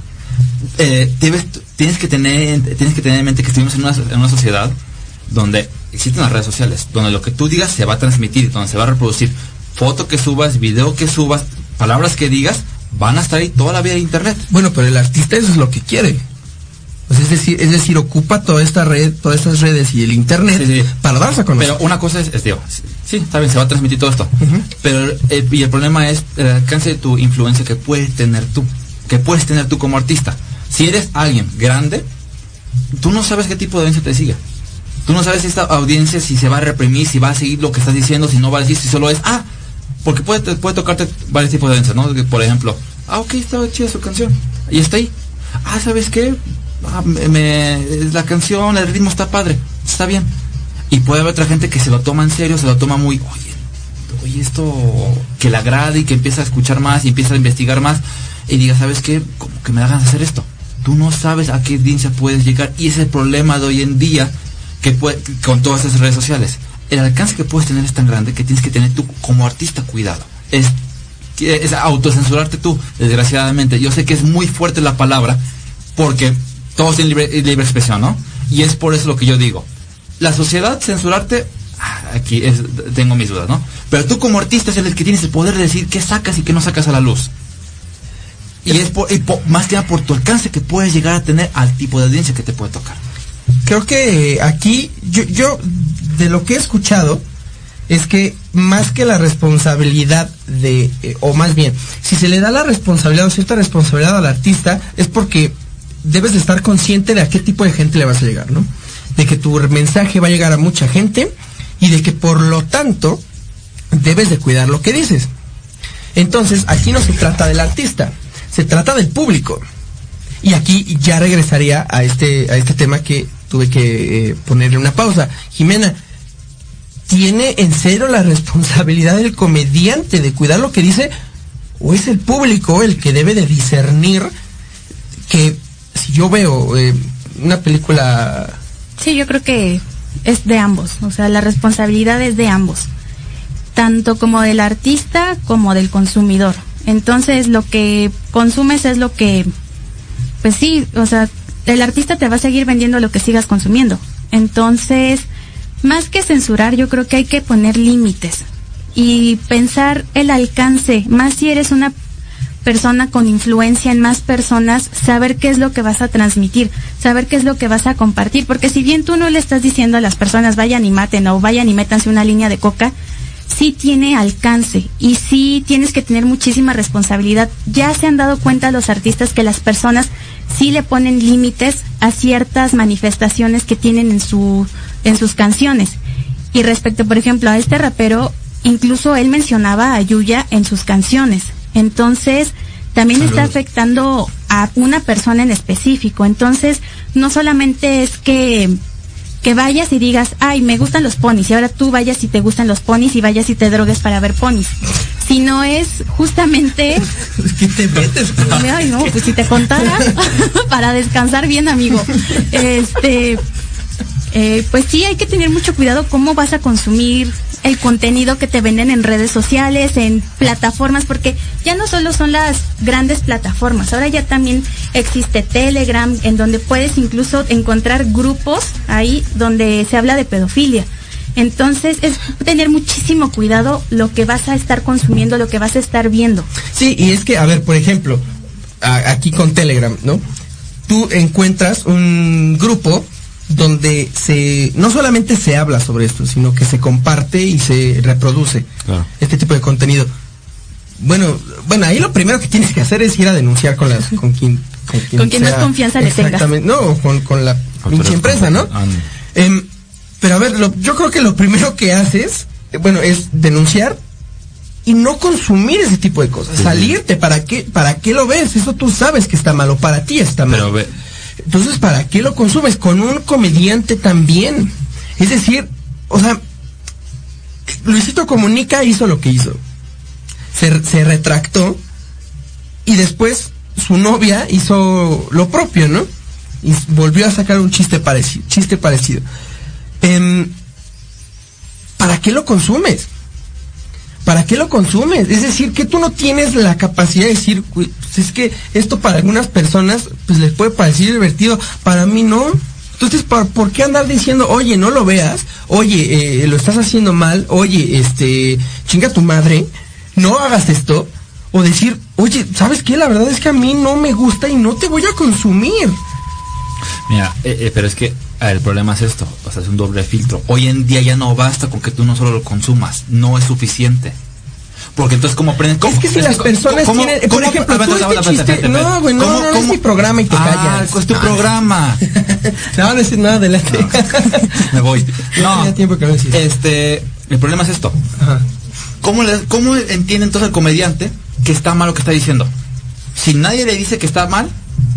Eh, tienes, que tener, tienes que tener en mente que estuvimos en una, en una sociedad donde existen las redes sociales, donde lo que tú digas se va a transmitir, donde se va a reproducir. Foto que subas, video que subas, palabras que digas, van a estar ahí toda la vida en internet. Bueno, pero el artista eso es lo que quiere. Pues es decir, es decir, ocupa toda esta red, todas estas redes y el internet Sí, sí. para darse a conocer. Pero una cosa es, es, digo, sí, está bien, se va a transmitir todo esto. Pero eh, y el problema es el alcance de tu influencia que puedes tener tú, que puedes tener tú como artista. Si eres alguien grande, tú no sabes qué tipo de audiencia te sigue. Tú no sabes si esta audiencia si se va a reprimir, si va a seguir lo que estás diciendo, si no va a decir, si solo es, ah, porque puede, puede tocarte varios tipos de audiencias, ¿no? Por ejemplo, ah, ok, estaba chida su canción. Y está ahí. Ah, ¿sabes qué? Ah, la canción, el ritmo está padre, está bien. Y puede haber otra gente que se lo toma en serio, se lo toma muy, oye, esto que le agrade y que empieza a escuchar más y empieza a investigar más y diga, ¿sabes qué? Como que me de hacer esto. Tú no sabes a qué audiencia puedes llegar y ese es el problema de hoy en día que puede, con todas esas redes sociales. El alcance que puedes tener es tan grande que tienes que tener tú como artista cuidado. Es, es autocensurarte tú, desgraciadamente. Yo sé que es muy fuerte la palabra porque todos tienen libre, libre expresión, ¿no? Y es por eso lo que yo digo. La sociedad censurarte, ah, aquí es, tengo mis dudas, ¿no? Pero tú como artista es el que tienes el poder de decir qué sacas y qué no sacas a la luz. Y es por- y más que nada por tu alcance que puedes llegar a tener al tipo de audiencia que te puede tocar. creo que aquí yo, yo de lo que he escuchado es que más que la responsabilidad de eh, o más bien si se le da la responsabilidad o cierta responsabilidad al artista es porque debes de estar consciente de a qué tipo de gente le vas a llegar no de que tu mensaje va a llegar a mucha gente y de que por lo tanto debes de cuidar lo que dices entonces aquí no se trata del artista se trata del público y aquí ya regresaría a este, a este tema que tuve que eh, ponerle una pausa. Jimena, ¿tiene en serio la responsabilidad del comediante de cuidar lo que dice? ¿O es el público el que debe de discernir que yo veo eh, una película... Sí, yo creo que es de ambos, o sea, la responsabilidad es de ambos, tanto como del artista como del consumidor. Entonces, lo que consumes es lo que, pues sí, o sea, el artista te va a seguir vendiendo lo que sigas consumiendo. Entonces, más que censurar, yo creo que hay que poner límites y pensar el alcance, más si eres una persona con influencia en más personas, saber qué es lo que vas a transmitir, saber qué es lo que vas a compartir, porque si bien tú no le estás diciendo a las personas vayan y maten o vayan y métanse una línea de coca, sí tiene alcance y sí tienes que tener muchísima responsabilidad. Ya se han dado cuenta los artistas que las personas sí le ponen límites a ciertas manifestaciones que tienen en su en sus canciones. Y respecto, por ejemplo, a este rapero, incluso él mencionaba a Yuya en sus canciones. Entonces, también está afectando a una persona en específico. Entonces, no solamente es que que vayas y digas, ay, me gustan los ponis, y ahora tú vayas y te gustan los ponis y vayas y te drogues para ver ponis. Sino es justamente, ¿Qué te metes? ay, no, pues si te contara, para descansar bien, amigo. Este, eh, pues sí, hay que tener mucho cuidado cómo vas a consumir el contenido que te venden en redes sociales, en plataformas, porque ya no solo son las grandes plataformas, ahora ya también existe Telegram, en donde puedes incluso encontrar grupos ahí donde se habla de pedofilia. Entonces es tener muchísimo cuidado lo que vas a estar consumiendo, lo que vas a estar viendo. Sí, y es que, a ver, por ejemplo, a- aquí con Telegram, ¿no? Tú encuentras un grupo donde se no solamente se habla sobre esto, sino que se comparte y se reproduce Claro. este tipo de contenido. Bueno, bueno, ahí lo primero que tienes que hacer es ir a denunciar con las con quien Con quien más confianza le tengas. Exactamente, no, con, con la pinche empresa, ¿no? Ah, no. Em, pero a ver, lo- yo creo que lo primero que haces, eh, bueno, es denunciar y no consumir ese tipo de cosas. Sí. Salirte, ¿para qué? ¿Para qué lo ves? Eso tú sabes que está malo, para ti está mal. Pero ve, Entonces, ¿para qué lo consumes? Con un comediante también. Es decir, o sea, Luisito Comunica hizo lo que hizo. Se, retractó y después su novia hizo lo propio, ¿no? Y volvió a sacar un chiste parecido. Chiste parecido. Em, ¿Para qué lo consumes? ¿Para qué lo consumes? Es decir, que tú no tienes la capacidad de decir, "Uy, pues es que esto para algunas personas pues les puede parecer divertido, para mí no. Entonces, ¿por, qué andar diciendo, oye, no lo veas? Oye, eh, lo estás haciendo mal, oye, este, chinga tu madre, no hagas esto. O decir, oye, ¿sabes qué? La verdad es que a mí no me gusta y no te voy a consumir. Mira, eh, eh, pero es que el problema es esto, o sea, es un doble filtro. Hoy en día ya no basta con que tú no solo lo consumas, no es suficiente. Porque entonces, ¿cómo aprendes? ¿Cómo- Es que si las co- personas cómo- tienen, por cómo- ejemplo, aguanta, tú este chiste, no, güey, no, ¿Cómo- no, no, es cómo- mi programa y te Ah, callas. es tu No, programa. No, no es nada, adelante. Me voy. No, tiempo que no este, el problema es esto. Ajá. ¿Cómo, le- ¿Cómo entiende entonces el comediante que está mal lo que está diciendo? Si nadie le dice que está mal,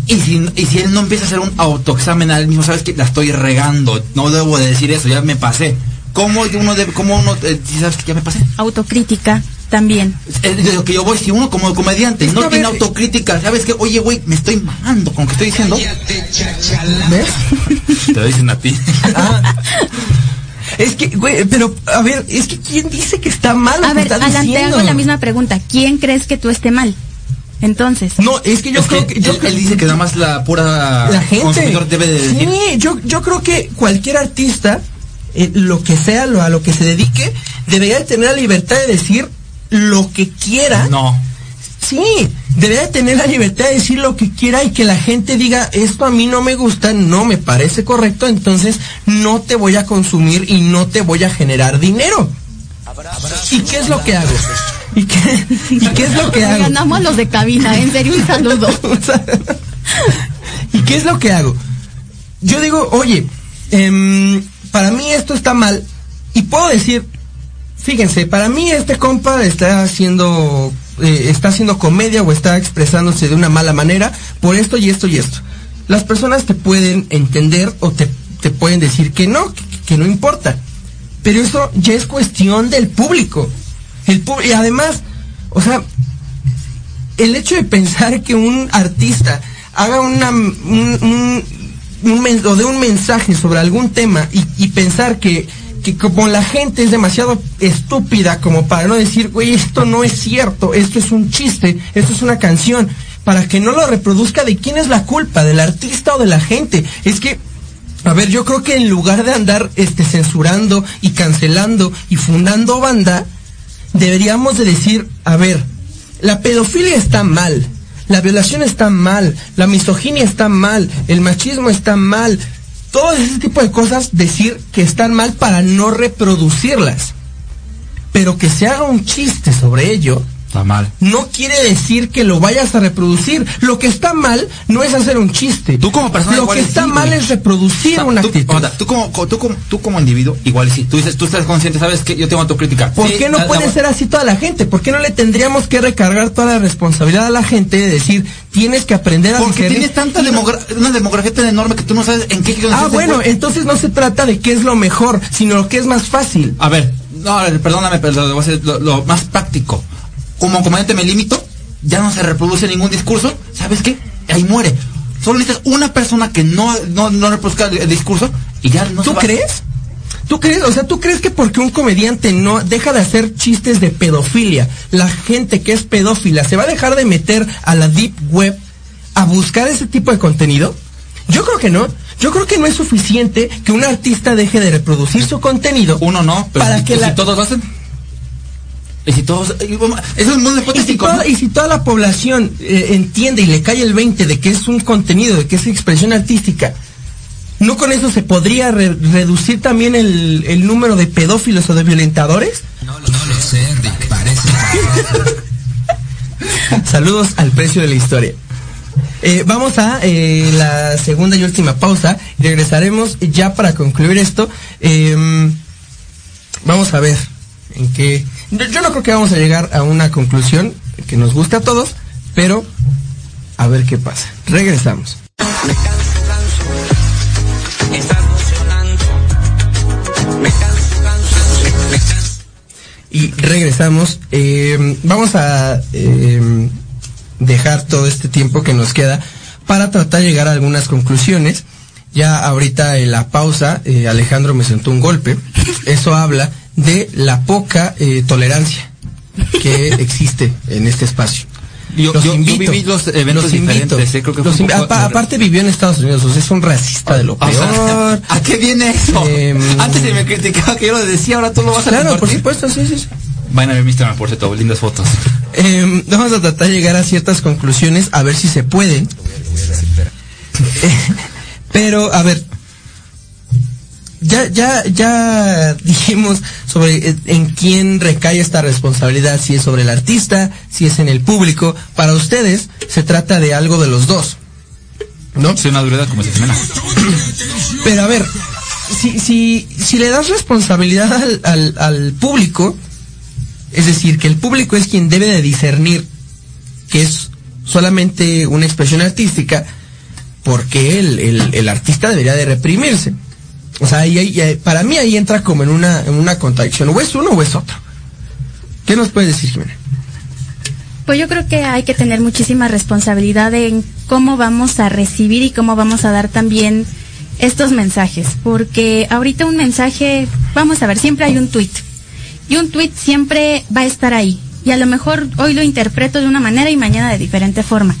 y si, y si él no empieza a hacer un autoexamen a él mismo, sabes que la estoy regando, no debo de decir eso, ya me pasé. ¿Cómo uno debe, cómo uno, eh, sabes que ya me pasé? Autocrítica también. Es de lo que yo voy, si uno como comediante no tiene autocrítica, ¿sabes que Oye, güey, me estoy mamando con lo que estoy diciendo. ¿Ves? Te lo dicen a ti. Ah. Es que, güey, pero, a ver, es que ¿quién dice que está mal A que ver, Alan, te hago la misma pregunta. ¿Quién crees que tú esté mal? Entonces, No, es que yo Es creo que que... Yo él, creo- él dice que nada más la pura la gente. consumidor debe de decir. Sí, yo, yo creo que cualquier artista eh, lo que sea, lo, a lo que se dedique, debería de tener la libertad de decir lo que quiera. No. Sí, debería de tener la libertad de decir lo que quiera y que la gente diga, esto a mí no me gusta, no me parece correcto, entonces no te voy a consumir y no te voy a generar dinero. ¿Y qué es lo que hago? ¿Y qué, y qué es lo que hago? Ganamos los de cabina, en serio, un saludo. ¿Y qué es lo que hago? Yo digo, oye, em, para mí esto está mal y puedo decir, fíjense, para mí este compa está haciendo, eh, está haciendo comedia o está expresándose de una mala manera por esto y esto y esto. Las personas te pueden entender o te, te pueden decir que no, que, no importa. Pero eso ya es cuestión del público. El y además, o sea, el hecho de pensar que un artista haga una, un, un- o dé un mensaje sobre algún tema y pensar que, que como la gente es demasiado estúpida como para no decir, güey, esto no es cierto, esto es un chiste, esto es una canción, para que no lo reproduzca, ¿de quién es la culpa? ¿Del artista o de la gente? Es que a ver, yo creo que en lugar de andar este censurando y cancelando y fundando banda, deberíamos de decir, a ver, la pedofilia está mal, la violación está mal, la misoginia está mal, el machismo está mal, todo ese tipo de cosas decir que están mal para no reproducirlas. Pero que se haga un chiste sobre ello, Está mal. no quiere decir que lo vayas a reproducir. Lo que está mal no es hacer un chiste. Tú como persona Lo igual que está sí, mal es reproducir O sea, una tú, actitud. o sea, tú como, co- tú como, tú como individuo, igual sí. Tú dices, tú estás consciente, sabes que yo tengo autocrítica. ¿Por Sí, qué no la- puede la- ser así toda la gente? ¿Por qué no le tendríamos que recargar toda la responsabilidad a la gente de decir, tienes que aprender a Porque discernir"? tienes tanta demogra- una demografía tan enorme que tú no sabes en qué Ah, bueno, entonces no se trata de qué es lo mejor, sino lo que es más fácil. A ver, no, perdóname, pero lo, lo más práctico. Como comediante me limito, ya no se reproduce ningún discurso, ¿sabes qué? Ahí muere. Solo necesitas una persona que no, no, no reproduzca el, el discurso y ya no se ¿Tú va- crees? ¿Tú crees? O sea, ¿tú crees que porque un comediante no deja de hacer chistes de pedofilia, la gente que es pedófila se va a dejar de meter a la deep web a buscar ese tipo de contenido? Yo creo que no. Yo creo que no es suficiente que un artista deje de reproducir su contenido. Uno no, pero para si, que si la, todos lo hacen. Y si todos... y vamos- Eso es muy y si, hipotético, toda, ¿no? y si toda la población eh, entiende y le cae el 20 de que es un contenido, de que es expresión artística, ¿no con eso se podría re- reducir también el, el número de pedófilos o de violentadores? No, lo- no lo sé, Rick, parece. Saludos al precio de la historia. Eh, vamos a eh, la segunda y última pausa y regresaremos ya para concluir esto. Eh, vamos a ver en qué. Yo, no creo que vamos a llegar a una conclusión que nos guste a todos, pero a ver qué pasa. Regresamos. Me canso, canso. Estás emocionando. Me canso, canso. Me canso. y regresamos. Eh, vamos a eh, dejar todo este tiempo que nos queda para tratar de llegar a algunas conclusiones. Ya ahorita en la pausa, eh, Alejandro me sentó un golpe. Eso habla de la poca eh, tolerancia que existe en este espacio. Yo, yo- yo viví los eventos diferentes, eh, creo que Los poco- aparte vivió en Estados Unidos, o sea, es un racista de lo O sea, peor. ¿A qué viene eso? Em, Antes se me criticaba que yo lo decía, ahora tú lo vas a Claro, por supuesto, sí, sí, sí. Vayan a ver mi Instagram, por cierto, lindas fotos. Eh, vamos a tratar de llegar a ciertas conclusiones, a ver si se pueden. Pero, a ver, ya, ya, ya dijimos sobre eh, en quién recae esta responsabilidad, si es sobre el artista, si es en el público. Para ustedes se trata de algo de los dos, ¿no? Soy una dureza como se. Pero a ver, si, si, si le das responsabilidad al, al, al público, es decir, que el público es quien debe de discernir que es solamente una expresión artística, porque el, el, el artista debería de reprimirse. O sea, ahí- para mí ahí entra como en una, en una contradicción. O es uno o es otro. ¿Qué nos puedes decir, Jimena? Pues yo creo que hay que tener muchísima responsabilidad en cómo vamos a recibir y cómo vamos a dar también estos mensajes, porque ahorita un mensaje, vamos a ver, siempre hay un tweet y un tweet siempre va a estar ahí y a lo mejor hoy lo interpreto de una manera y mañana de diferente forma.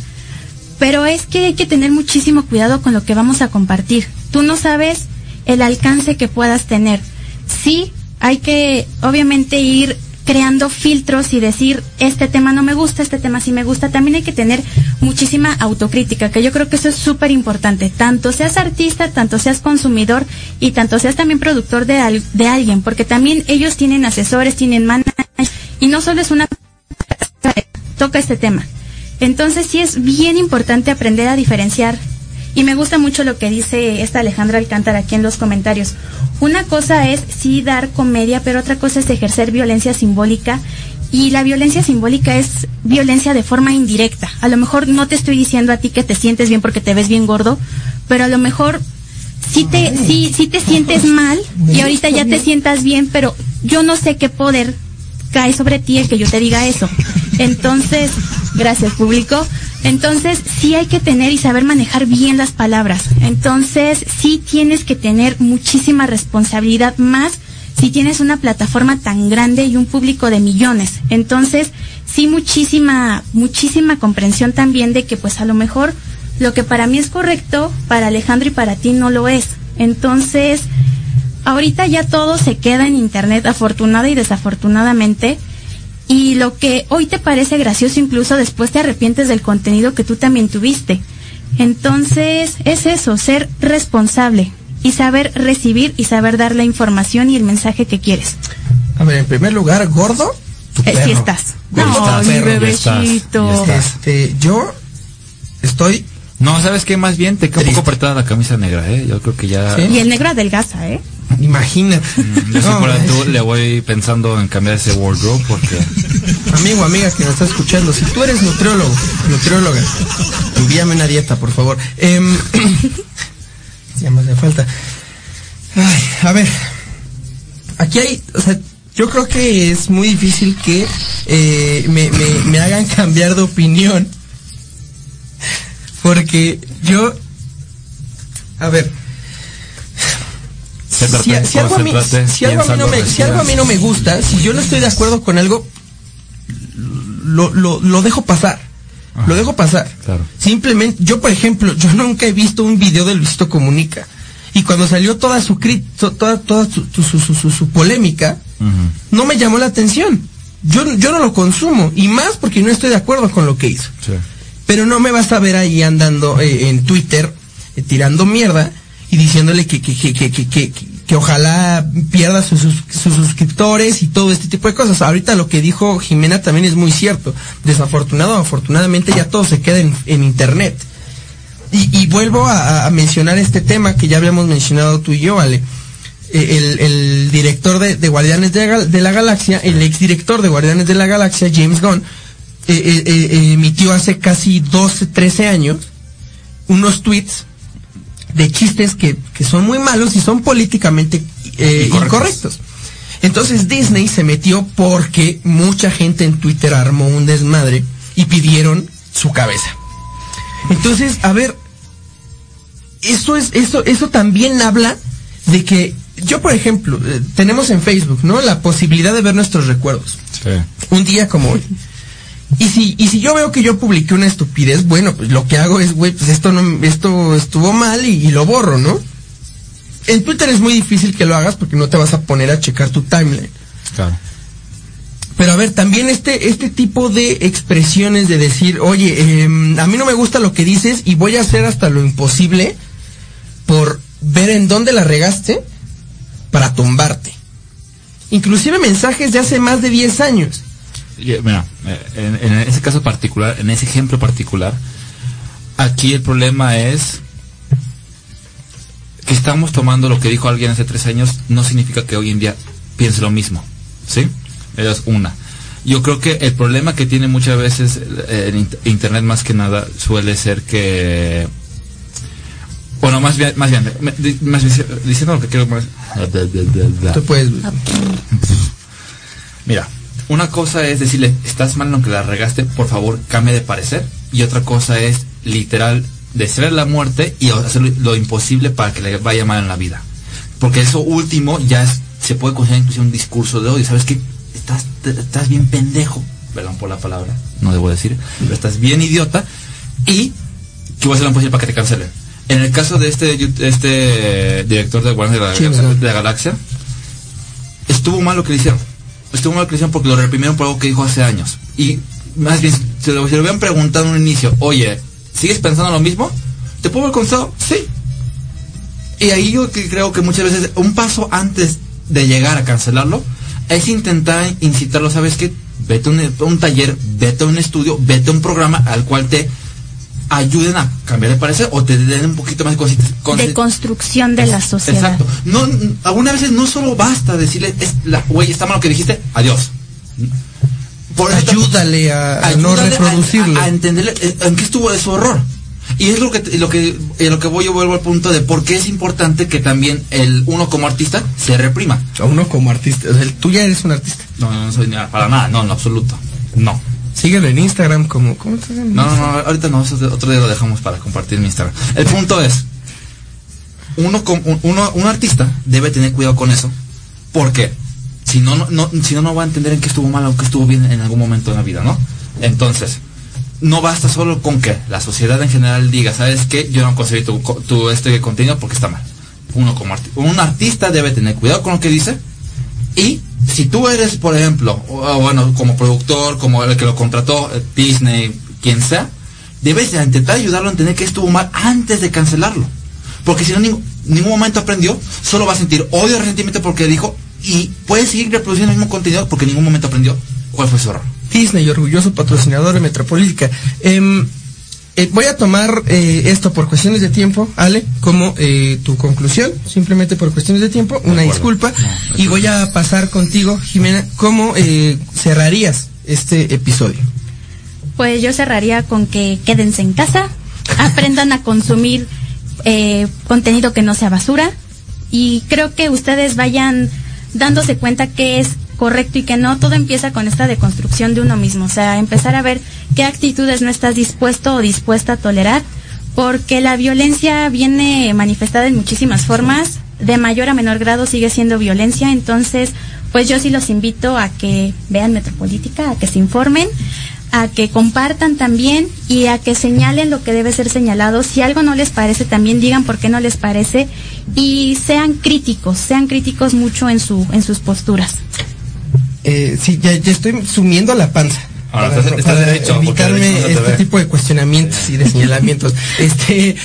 Pero es que hay que tener muchísimo cuidado con lo que vamos a compartir. Tú no sabes el alcance que puedas tener. sí, hay que obviamente ir creando filtros y decir, este tema no me gusta, este tema sí me gusta. También hay que tener muchísima autocrítica, que yo creo que eso es súper importante. Tanto seas artista, tanto seas consumidor y tanto seas también productor de, al- de alguien, porque también ellos tienen asesores, tienen managers, y no solo es una toca este tema. Entonces sí es bien importante aprender a diferenciar. Y me gusta mucho lo que dice esta Alejandra Alcántara aquí en los comentarios. Una cosa es sí dar comedia, pero otra cosa es ejercer violencia simbólica. Y la violencia simbólica es violencia de forma indirecta. A lo mejor no te estoy diciendo a ti que te sientes bien porque te ves bien gordo, pero a lo mejor sí te, sí, sí te sientes mal y ahorita ya te sientas bien, pero yo no sé qué poder cae sobre ti el que yo te diga eso. Entonces, gracias público. Entonces, sí hay que tener y saber manejar bien las palabras. Entonces, sí tienes que tener muchísima responsabilidad más si tienes una plataforma tan grande y un público de millones. Entonces, sí muchísima, muchísima comprensión también de que pues a lo mejor lo que para mí es correcto, para Alejandro y para ti no lo es. Entonces, ahorita ya todo se queda en internet, afortunada y desafortunadamente. Y lo que hoy te parece gracioso, incluso después te arrepientes del contenido que tú también tuviste. Entonces, es eso, ser responsable y saber recibir y saber dar la información y el mensaje que quieres. A ver, en primer lugar, gordo, tu Eh, sí estás. Gordo, No, mi perro. bebecito. Este, yo estoy No, ¿sabes qué? Más bien te queda un poco apretada la camisa negra, ¿eh? Yo creo que ya... Y el negro adelgaza, ¿eh? Imagínate. Yo si No, fuera es- tú, le voy pensando en cambiar ese wardrobe porque... Amigo, amiga que nos está escuchando, si tú eres nutriólogo, nutrióloga, envíame una dieta, por favor. Em, ya me hace falta. Ay, a ver, aquí hay, o sea, yo creo que es muy difícil que eh, me, me- me hagan cambiar de opinión. Porque yo, a ver, Céntrate, si algo a mí, si algo a mí no me, piénsalo, si algo a mí no me gusta, si yo no estoy de acuerdo con algo, lo, lo, lo dejo pasar. Lo dejo pasar. Claro. Simplemente, yo por ejemplo, yo nunca he visto un video de Luisito Comunica. Y cuando salió toda su toda, toda su, su, su, su- polémica, no me llamó la atención. Yo, yo no lo consumo. Y más porque no estoy de acuerdo con lo que hizo. Sí. Pero no me vas a ver ahí andando eh, en Twitter eh, tirando mierda y diciéndole que, que, que, que, que, ojalá pierda sus, sus, sus suscriptores y todo este tipo de cosas. Ahorita lo que dijo Jimena también es muy cierto. Desafortunado afortunadamente ya todo se queda en, en internet. Y, vuelvo a, mencionar este tema que ya habíamos mencionado tú y yo, Ale. Eh, El, el director de, de Guardianes de, de la Galaxia, el exdirector de Guardianes de la Galaxia, James Gunn, eh, eh, eh, emitió hace casi 12, 13 años unos tweets de chistes que, que son muy malos y son políticamente eh, Incorrectos. incorrectos. Entonces Disney se metió porque mucha gente en Twitter armó un desmadre y pidieron su cabeza. Entonces, a ver, eso es, eso, eso también habla de que yo, por ejemplo, eh, tenemos en Facebook, ¿no? La posibilidad de ver nuestros recuerdos. Sí. Un día como hoy. Y si, y si yo veo que yo publiqué una estupidez, bueno, pues lo que hago es, güey, pues esto no, esto estuvo mal y, y lo borro, ¿no? En Twitter es muy difícil que lo hagas porque no te vas a poner a checar tu timeline. Claro. Pero a ver, también este, este tipo de expresiones de decir, oye, em, a mí no me gusta lo que dices y voy a hacer hasta lo imposible por ver en dónde la regaste para tumbarte. Inclusive mensajes de hace más de 10 años. Mira, en, en ese caso particular, en ese ejemplo particular, aquí el problema es que estamos tomando lo que dijo alguien hace tres años, no significa que hoy en día piense lo mismo, ¿sí? Esa es una. Yo creo que el problema que tiene muchas veces eh, en int- Internet más que nada suele ser que... Bueno, más bien, más bien, más bien, diciendo lo que quiero más... Tú puedes, Mira, una cosa es decirle, estás mal en lo que la regaste, por favor, cambie de parecer. Y otra cosa es, literal, desear la muerte y hacer lo, imposible para que le vaya mal en la vida. Porque eso último ya es- se puede considerar incluso un discurso de odio. ¿Sabes qué? Estás, estás bien pendejo. Perdón por la palabra, no debo decir. Pero estás bien idiota. Y que voy a hacer lo posible para que te cancelen. En el caso de este, este director de Guardianes de la, de la Galaxia, estuvo mal lo que le hicieron. Estuvo mal que le hicieron porque lo reprimieron por algo que dijo hace años. Y más bien, si lo, si lo hubieran preguntado en un inicio, oye, ¿sigues pensando lo mismo? ¿Te puedo haber contestado? Sí. Y ahí yo creo que muchas veces un paso antes de llegar a cancelarlo es intentar incitarlo, ¿sabes qué? Vete a un taller, vete a un estudio, vete a un programa al cual te ayuden a cambiar de parecer o te den un poquito más de De construcción de la sociedad. Exacto. No, algunas veces no solo basta decirle, es la, güey, está mal lo que dijiste, adiós. Por Ayúdale a, a no reproducirlo. A, a entenderle eh, en qué estuvo de su error. Y es lo que lo que lo que voy yo vuelvo al punto de por qué es importante que también el uno como artista se reprima. A uno como artista. O sea, tú ya eres un artista. No, no, no soy ni- para nada, no, en absoluto. No. Síguelo en Instagram como... ¿Cómo te llamas? No, no, no, ahorita no, otro día lo dejamos para compartir en mi Instagram. El punto es, uno, uno, un artista debe tener cuidado con eso, porque si no, no, si no, no va a entender en qué estuvo mal o qué estuvo bien en algún momento de la vida, ¿no? Entonces, no basta solo con que la sociedad en general diga, ¿sabes qué? Yo no conseguí tu, tu este contenido porque está mal. Uno como arti- un artista debe tener cuidado con lo que dice y si tú eres, por ejemplo, bueno, como productor, como el que lo contrató, eh, Disney, quien sea, debes de intentar ayudarlo a entender que estuvo mal antes de cancelarlo. Porque si no, en ningún momento aprendió, solo va a sentir odio resentimiento porque dijo y puede seguir reproduciendo el mismo contenido porque en ningún momento aprendió cuál fue su error. Disney, orgulloso patrocinador de Metropolítica. Em, eh, voy a tomar eh, esto por cuestiones de tiempo, Ale, como eh, tu conclusión, simplemente por cuestiones de tiempo, una disculpa, No, y voy a pasar contigo, Jimena, ¿cómo eh, cerrarías este episodio? Pues yo cerraría con que quédense en casa, aprendan a consumir eh, contenido que no sea basura y creo que ustedes vayan dándose cuenta que es correcto y que no, todo empieza con esta deconstrucción de uno mismo, o sea, empezar a ver qué actitudes no estás dispuesto o dispuesta a tolerar, porque la violencia viene manifestada en muchísimas formas, de mayor a menor grado sigue siendo violencia, entonces, pues yo sí los invito a que vean Metropolítica, a que se informen, a que compartan también y a que señalen lo que debe ser señalado. Si algo no les parece, también digan por qué no les parece y sean críticos, sean críticos mucho en su en sus posturas. Eh, sí, ya, ya estoy sumiendo la panza. Ahora, para, estás- estás para derecho, evitarme no este ve. tipo de cuestionamientos y de señalamientos. este,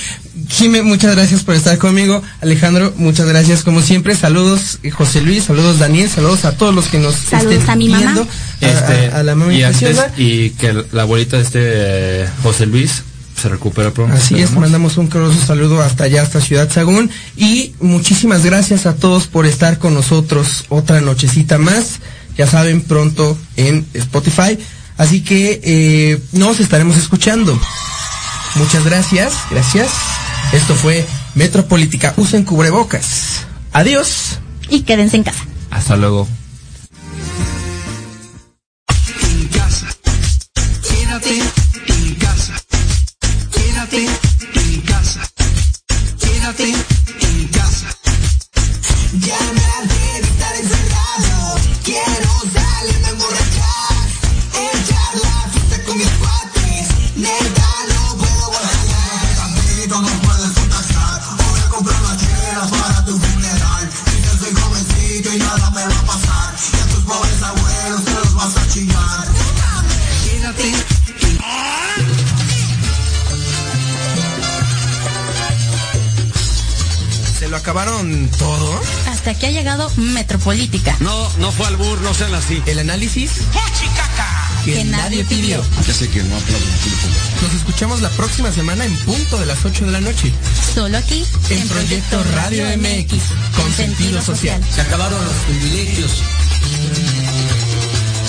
Jime, muchas gracias por estar conmigo. Alejandro, muchas gracias como siempre. Saludos eh, José Luis, saludos Daniel, saludos a todos los que nos Saludos estén a mi mamá. viendo. A- Este, a, a la mamá y antes, preciosa. y que la abuelita de este eh, José Luis se recupera pronto. Así es, mandamos un caluroso saludo hasta allá, hasta Ciudad Sagún. Y muchísimas gracias a todos por estar con nosotros otra nochecita más. Ya saben, pronto en Spotify. Así que eh, nos estaremos escuchando. Muchas gracias, gracias. Esto fue Metropolítica. Usen cubrebocas. Adiós. Y quédense en casa. Hasta luego. en casa. Quédate en casa. Quédate en casa. Quédate todo? Hasta aquí ha llegado Metropolítica. No, no fue albur, no sean así. El análisis Que nadie pidió. Ya sé que no aplaudo Nos escuchamos la próxima semana en punto de las 8 de la noche. Solo aquí En Proyecto Radio MX, con sentido social. Se acabaron los privilegios.